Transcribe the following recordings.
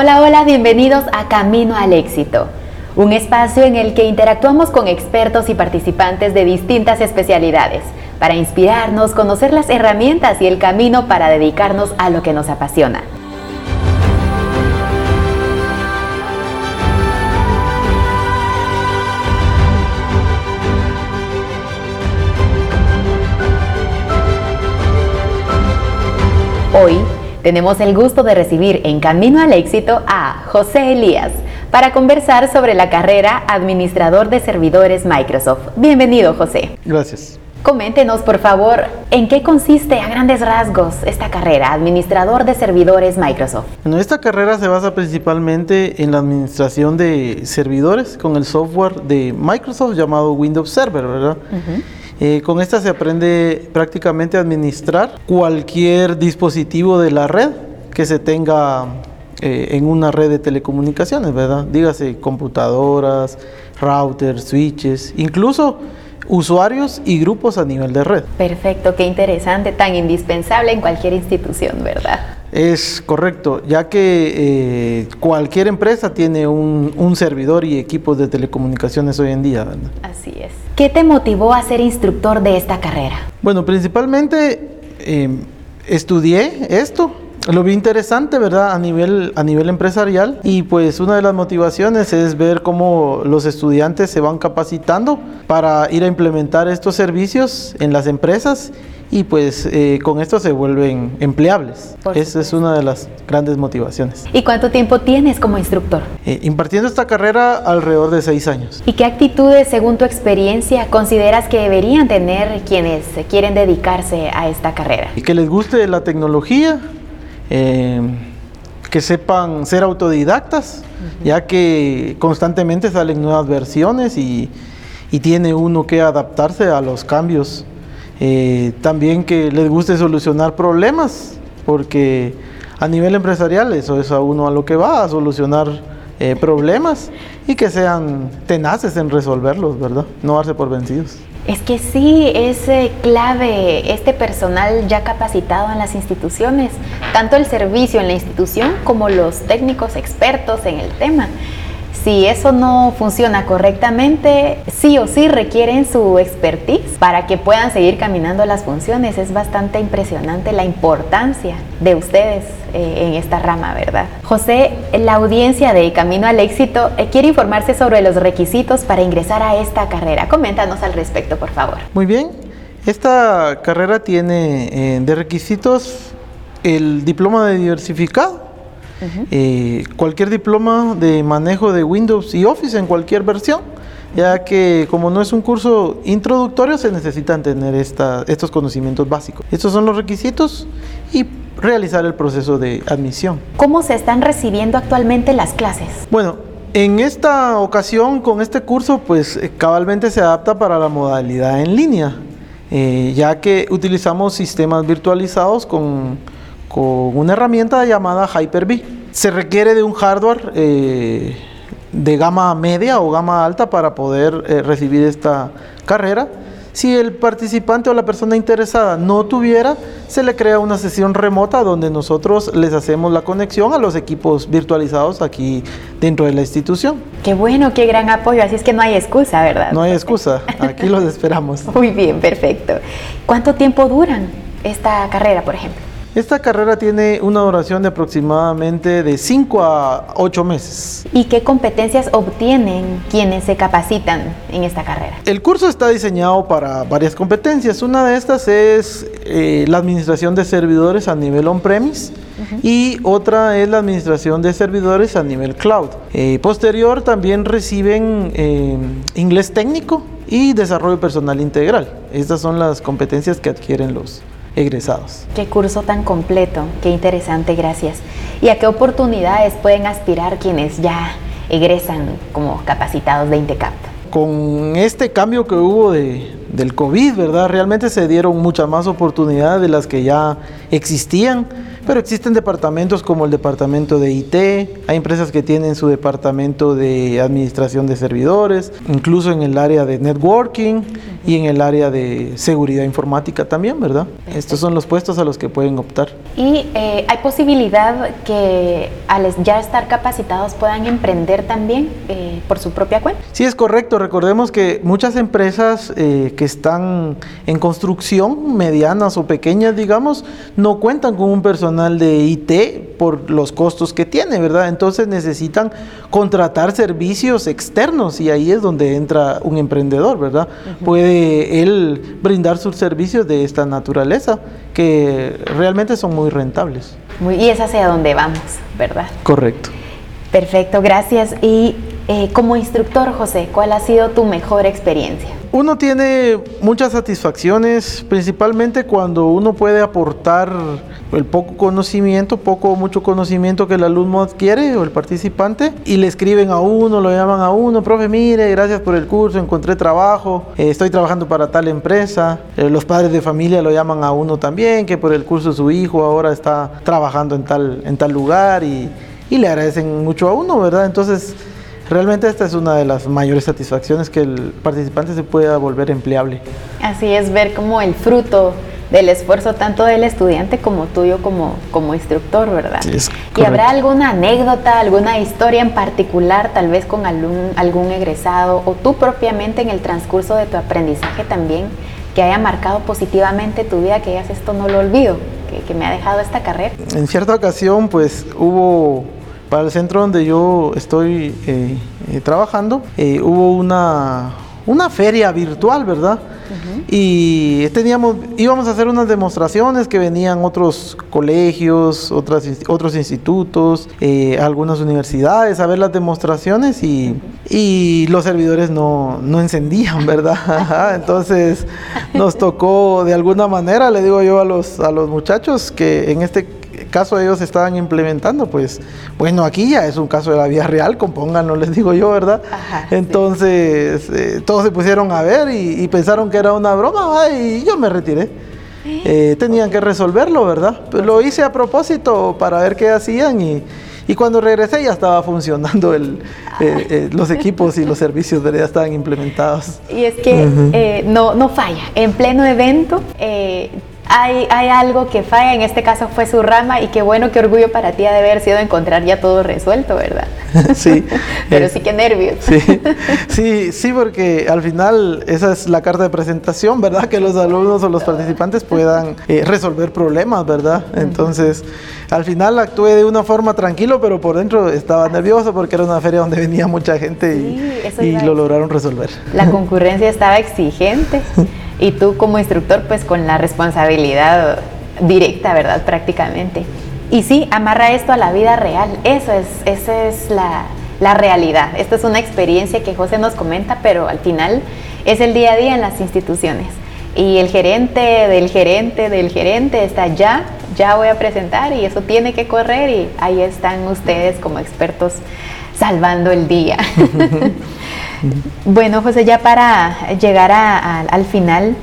Hola, hola, bienvenidos a Camino al Éxito, un espacio en el que interactuamos con expertos y participantes de distintas especialidades para inspirarnos, conocer las herramientas y el camino para dedicarnos a lo que nos apasiona. Hoy tenemos el gusto de recibir en Camino al Éxito a José Elías para conversar sobre la carrera Administrador de Servidores Microsoft. Bienvenido, José. Gracias. Coméntenos, por favor, en qué consiste a grandes rasgos esta carrera, Administrador de Servidores Microsoft. Bueno, esta carrera se basa principalmente en la administración de servidores con el software de Microsoft llamado Windows Server, ¿verdad? Eh, con esta se aprende prácticamente a administrar cualquier dispositivo de la red que se tenga eh, en una red de telecomunicaciones, ¿verdad? Dígase computadoras, routers, switches, incluso usuarios y grupos a nivel de red. Perfecto, qué interesante, tan indispensable en cualquier institución, ¿verdad? Es correcto, ya que eh, cualquier empresa tiene un, servidor y equipos de telecomunicaciones hoy en día. Así es. ¿Qué te motivó a ser instructor de esta carrera? Bueno, principalmente em, estudié esto. Lo vi interesante, ¿verdad? A nivel, a nivel empresarial. Y pues una de las motivaciones es ver cómo los estudiantes se van capacitando para ir a implementar estos servicios en las empresas y pues eh, con esto se vuelven empleables. Esa es una de las grandes motivaciones. ¿Y cuánto tiempo tienes como instructor? Eh, impartiendo esta carrera alrededor de seis años. ¿Y qué actitudes, según tu experiencia, consideras que deberían tener quienes quieren dedicarse a esta carrera? Y que les guste la tecnología, eh, que sepan ser autodidactas, ya que constantemente salen nuevas versiones y, y tiene uno que adaptarse a los cambios eh, también que les guste solucionar problemas, porque a nivel empresarial eso es a uno a lo que va, a solucionar eh, problemas y que sean tenaces en resolverlos, ¿verdad? No darse por vencidos. Es que sí, es eh, clave este personal ya capacitado en las instituciones, tanto el servicio en la institución como los técnicos expertos en el tema. Si eso no funciona correctamente, sí o sí requieren su expertise para que puedan seguir caminando las funciones. Es bastante impresionante la importancia de ustedes eh, en esta rama, ¿verdad? José, la audiencia de Camino al Éxito eh, quiere informarse sobre los requisitos para ingresar a esta carrera. Coméntanos al respecto, por favor. Muy bien. Esta carrera tiene eh, de requisitos el diploma de diversificado eh, cualquier diploma de manejo de Windows y Office en cualquier versión, ya que como no es un curso introductorio se necesitan tener estos conocimientos básicos. Estos son los requisitos y realizar el proceso de admisión. ¿Cómo se están recibiendo actualmente las clases? Bueno, en esta ocasión, con este curso, pues eh, cabalmente se adapta para la modalidad en línea, eh, ya que utilizamos sistemas virtualizados con con una herramienta llamada Hyper-V. Se requiere de un hardware eh, de gama media o gama alta para poder eh, recibir esta carrera. Si el participante o la persona interesada no tuviera, se le crea una sesión remota donde nosotros les hacemos la conexión a los equipos virtualizados aquí dentro de la institución. Qué bueno, qué gran apoyo. Así es que no hay excusa, ¿verdad? No hay excusa. Aquí los esperamos. Muy bien, perfecto. ¿Cuánto tiempo duran esta carrera, por ejemplo? Esta carrera tiene una duración de aproximadamente de 5 a 8 meses. ¿Y qué competencias obtienen quienes se capacitan en esta carrera? El curso está diseñado para varias competencias. Una de estas es eh, la administración de servidores a nivel on-premise. Y otra es la administración de servidores a nivel cloud. Eh, posterior también reciben eh, inglés técnico y desarrollo personal integral. Estas son las competencias que adquieren los, egresados. Qué curso tan completo, qué interesante, gracias. ¿Y a qué oportunidades pueden aspirar quienes ya egresan como capacitados de INTECAP? Con este cambio que hubo de, del COVID, ¿verdad? Realmente se dieron muchas más oportunidades de las que ya existían Pero existen departamentos como el departamento de IT, hay empresas que tienen su departamento de administración de servidores, incluso en el área de networking y en el área de seguridad informática también, ¿verdad? Estos son los puestos a los que pueden optar. Y eh, hay posibilidad que al ya estar capacitados puedan emprender también eh, por su propia cuenta. Sí, es correcto. Recordemos que muchas empresas eh, que están en construcción, medianas o pequeñas, digamos, no cuentan con un personal de IT por los costos que tiene, ¿verdad? Entonces necesitan contratar servicios externos y ahí es donde entra un emprendedor, ¿verdad? Puede él brindar sus servicios de esta naturaleza que realmente son muy rentables. y es hacia donde vamos, ¿verdad? Correcto. Perfecto, gracias. Y eh, como instructor, José, ¿cuál ha sido tu mejor experiencia? Uno tiene muchas satisfacciones, principalmente cuando uno puede aportar el poco conocimiento, poco o mucho conocimiento que el alumno adquiere o el participante y le escriben a uno, lo llaman a uno, profe, mire, gracias por el curso, encontré trabajo, eh, estoy trabajando para tal empresa. Eh, los padres de familia lo llaman a uno también, que por el curso su hijo ahora está trabajando en tal, en tal lugar y, y le agradecen mucho a uno, ¿verdad? Entonces, Realmente esta es una de las mayores satisfacciones que el participante se pueda volver empleable. Así es, ver como el fruto del esfuerzo tanto del estudiante como tuyo como, como instructor, ¿verdad? ¿Y habrá alguna anécdota, alguna historia en particular, tal vez con algún, algún egresado o tú propiamente en el transcurso de tu aprendizaje también, que haya marcado positivamente tu vida, que digas esto no lo olvido, que, que me ha dejado esta carrera? En cierta ocasión, pues hubo para el centro donde yo estoy eh, eh, trabajando, eh, hubo una, una feria virtual, ¿verdad? Y teníamos, íbamos a hacer unas demostraciones que venían otros colegios, otras, otros institutos, algunas universidades a ver las demostraciones y, y los servidores no, no encendían, ¿verdad? Entonces nos tocó de alguna manera, le digo yo a los, a los muchachos, que en este caso ellos estaban implementando, pues bueno, aquí ya es un caso de la vida real, compónganlo, les digo yo, ¿verdad? Entonces eh, todos se pusieron a ver y, pensaron que era una broma y yo me retiré. Eh, tenían que resolverlo, ¿verdad? Pues lo hice a propósito para ver qué hacían y, y cuando regresé ya estaba funcionando el, eh, los equipos y los servicios ya estaban implementados. Y es que no, no falla. En pleno evento hay, algo que falla, en este caso fue su rama, y qué bueno, qué orgullo para ti ha de haber sido encontrar ya todo resuelto, ¿verdad? Sí. Pero eh, sí que nervios. Sí, sí, porque al final esa es la carta de presentación, ¿verdad? Que los alumnos o los participantes puedan eh, resolver problemas, ¿verdad? Entonces, al final actué de una forma tranquilo, pero por dentro estaba nervioso porque era una feria donde venía mucha gente y lo lograron resolver. La concurrencia estaba exigente. y tú como instructor pues con la responsabilidad directa, ¿verdad? Prácticamente. Y sí, amarra esto a la vida real, eso es, esa es la, la realidad. Esta es una experiencia que José nos comenta, pero al final es el día a día en las instituciones. Y el gerente del gerente del gerente está ya, ya voy a presentar y eso tiene que correr y ahí están ustedes como expertos salvando el día. bueno, José, ya para llegar al final,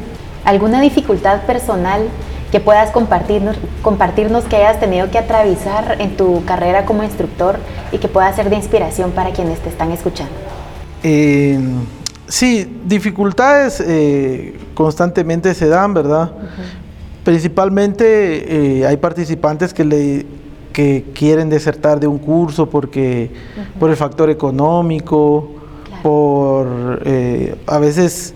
¿alguna dificultad personal que puedas compartirnos, compartirnos que hayas tenido que atravesar en tu carrera como instructor y que pueda ser de inspiración para quienes te están escuchando? Eh, sí, dificultades eh, constantemente se dan, ¿verdad? Principalmente eh, hay participantes que le que quieren desertar de un curso porque por el factor económico, por a veces,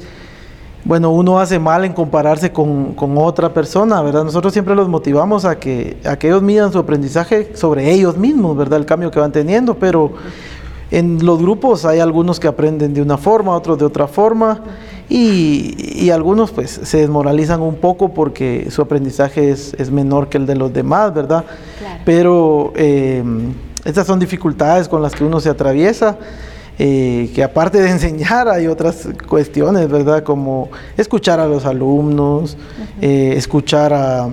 bueno, uno hace mal en compararse con, otra persona, ¿verdad? Nosotros siempre los motivamos a que, a que ellos midan su aprendizaje sobre ellos mismos, ¿verdad? El cambio que van teniendo, pero en los grupos hay algunos que aprenden de una forma, otros de otra forma. Y, algunos pues se desmoralizan un poco porque su aprendizaje es, menor que el de los demás, ¿verdad? Pero eh, estas son dificultades con las que uno se atraviesa. Eh, que aparte de enseñar hay otras cuestiones, ¿verdad? Como escuchar a los alumnos, eh, escuchar a,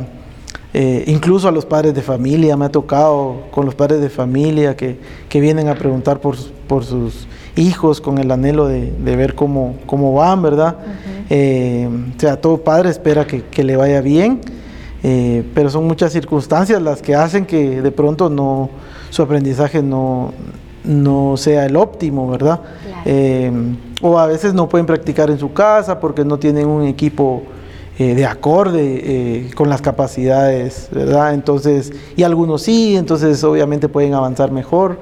incluso a los padres de familia, me ha tocado con los padres de familia que, vienen a preguntar por, por sus hijos con el anhelo de, ver cómo, cómo, van, ¿verdad? Eh, o sea, todo padre espera que, le vaya bien. eh, pero son muchas circunstancias las que hacen que de pronto no, su aprendizaje no, no sea el óptimo, ¿verdad? Eh, o a veces no pueden practicar en su casa porque no tienen un equipo eh, de acorde eh, con las capacidades, ¿verdad? Entonces, y algunos sí, entonces obviamente pueden avanzar mejor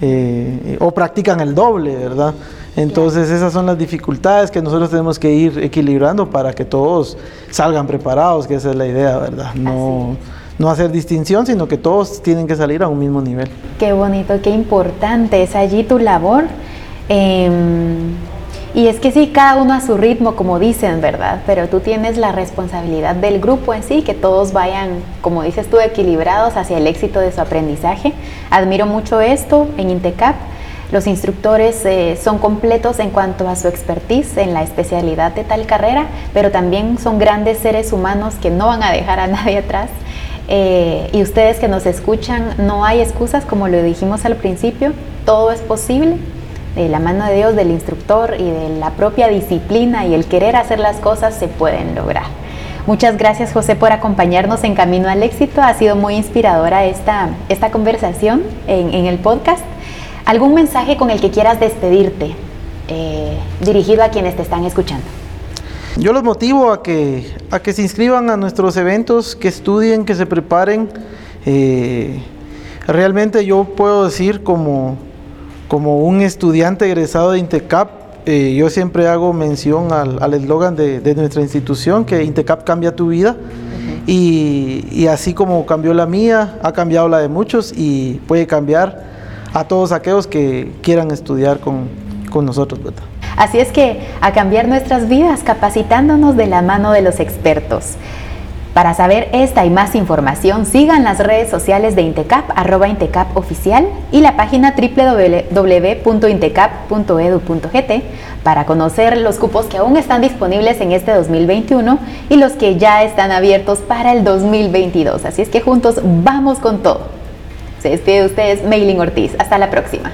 eh, o practican el doble, ¿verdad? Entonces esas son las dificultades que nosotros tenemos que ir equilibrando para que todos salgan preparados, que esa es la idea, ¿verdad? No, no hacer distinción, sino que todos tienen que salir a un mismo nivel. Qué bonito, qué importante es allí tu labor. Em, y es que sí, cada uno a su ritmo, como dicen, ¿verdad? Pero tú tienes la responsabilidad del grupo en sí, que todos vayan, como dices tú, equilibrados hacia el éxito de su aprendizaje. Admiro mucho esto en Intecap. Los instructores eh, son completos en cuanto a su expertise en la especialidad de tal carrera, pero también son grandes seres humanos que no van a dejar a nadie atrás. Eh, y ustedes que nos escuchan, no hay excusas, como lo dijimos al principio, todo es posible de la mano de Dios, del instructor y de la propia disciplina y el querer hacer las cosas se pueden lograr. Muchas gracias José por acompañarnos en Camino al Éxito. Ha sido muy inspiradora esta, esta conversación en, el podcast. ¿Algún mensaje con el que quieras despedirte eh, dirigido a quienes te están escuchando? Yo los motivo a que, a que se inscriban a nuestros eventos, que estudien, que se preparen. Eh, realmente yo puedo decir como, como un estudiante egresado de Intecap, eh, yo siempre hago mención al eslogan de, nuestra institución, que Intecap cambia tu vida. y, así como cambió la mía, ha cambiado la de muchos y puede cambiar a todos aquellos que quieran estudiar con, con nosotros. Así es que a cambiar nuestras vidas capacitándonos de la mano de los expertos. Para saber esta y más información, sigan las redes sociales de Intecap, arroba Intecap oficial y la página www.intecap.edu.gt para conocer los cupos que aún están disponibles en este 2021 y los que ya están abiertos para el 2022. Así es que juntos vamos con todo. Se despide de ustedes Mailing Ortiz. Hasta la próxima.